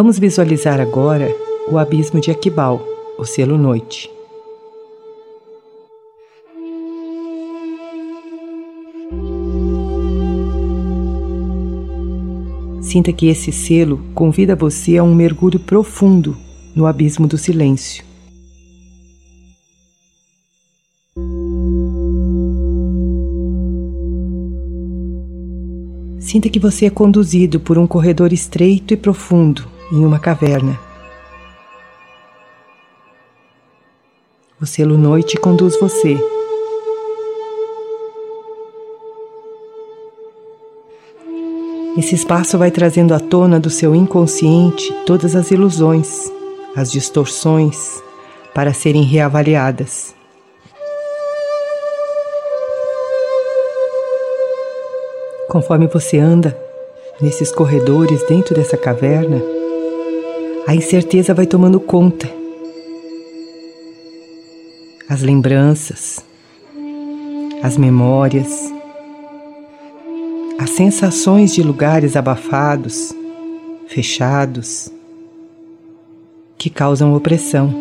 Vamos visualizar agora o abismo de Aquibal, o selo noite. Sinta que esse selo convida você a um mergulho profundo no abismo do silêncio. Sinta que você é conduzido por um corredor estreito e profundo em uma caverna. O selo noite conduz você Esse espaço vai trazendo à tona do seu inconsciente todas as ilusões, as distorções, para serem reavaliadas. Conforme você anda nesses corredores dentro dessa caverna, a incerteza vai tomando conta. As lembranças, as memórias, as sensações de lugares abafados, fechados, que causam opressão.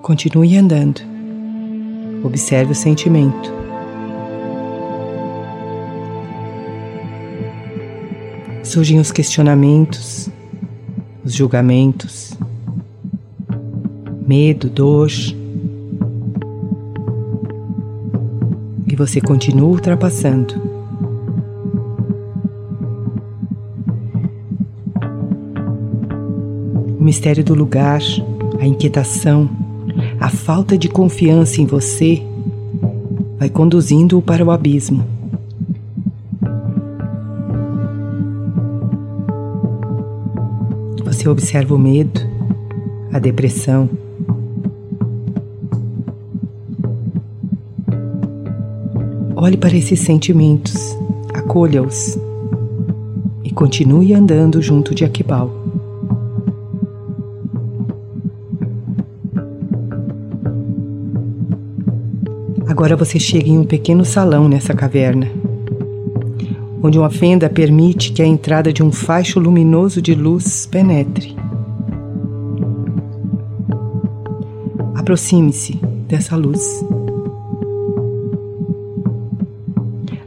Continue andando. Observe o sentimento. Surgem os questionamentos, os julgamentos, medo, dor você continua ultrapassando. O mistério do lugar, a inquietação, a falta de confiança em você vai conduzindo-o para o abismo. Você observa o medo, a depressão, Olhe para esses sentimentos, acolha-os e continue andando junto de Aquibal. Agora você chega em um pequeno salão nessa caverna, onde uma fenda permite que a entrada de um faixo luminoso de luz penetre. Aproxime-se dessa luz.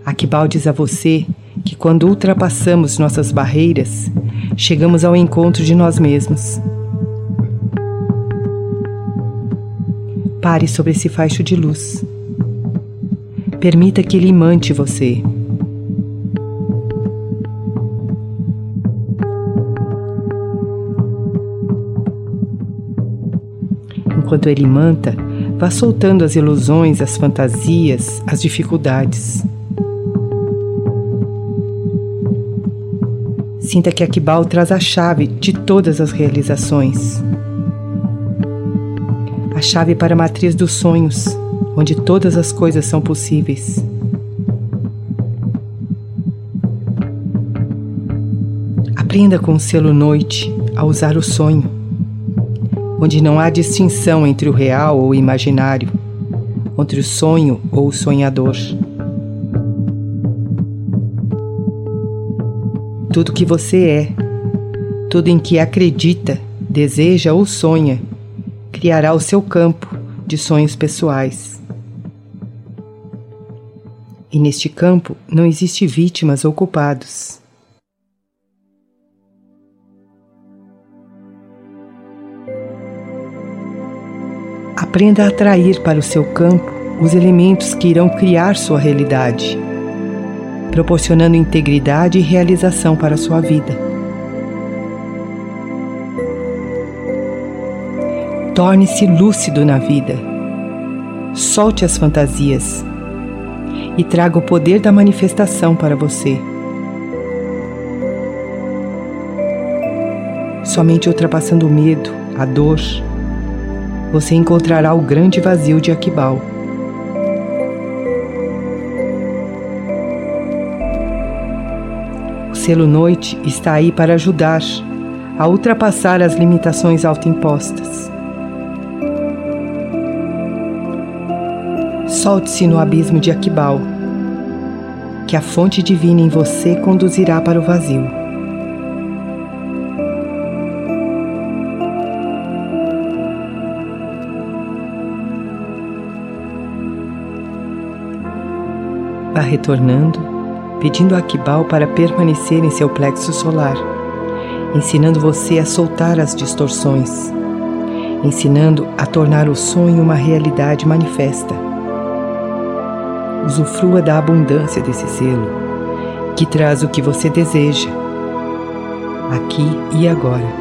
Aquibal diz a você que quando ultrapassamos nossas barreiras, chegamos ao encontro de nós mesmos. Pare sobre esse faixo de luz. Permita que ele imante você. Enquanto ele imanta, vá soltando as ilusões, as fantasias, as dificuldades. Sinta que Akibal traz a chave de todas as realizações. A chave para a matriz dos sonhos, onde todas as coisas são possíveis. Aprenda com o selo noite a usar o sonho, onde não há distinção entre o real ou o imaginário, entre o sonho ou o sonhador. tudo que você é, tudo em que acredita, deseja ou sonha, criará o seu campo de sonhos pessoais. E neste campo não existe vítimas ou culpados. Aprenda a atrair para o seu campo os elementos que irão criar sua realidade proporcionando integridade e realização para a sua vida. Torne-se lúcido na vida. Solte as fantasias e traga o poder da manifestação para você. Somente ultrapassando o medo, a dor, você encontrará o grande vazio de Aquibal. selo noite está aí para ajudar a ultrapassar as limitações autoimpostas. Solte-se no abismo de Aquibal, que a fonte divina em você conduzirá para o vazio. Vá retornando, pedindo a Kibal para permanecer em seu plexo solar, ensinando você a soltar as distorções, ensinando a tornar o sonho uma realidade manifesta. Usufrua da abundância desse selo, que traz o que você deseja, aqui e agora.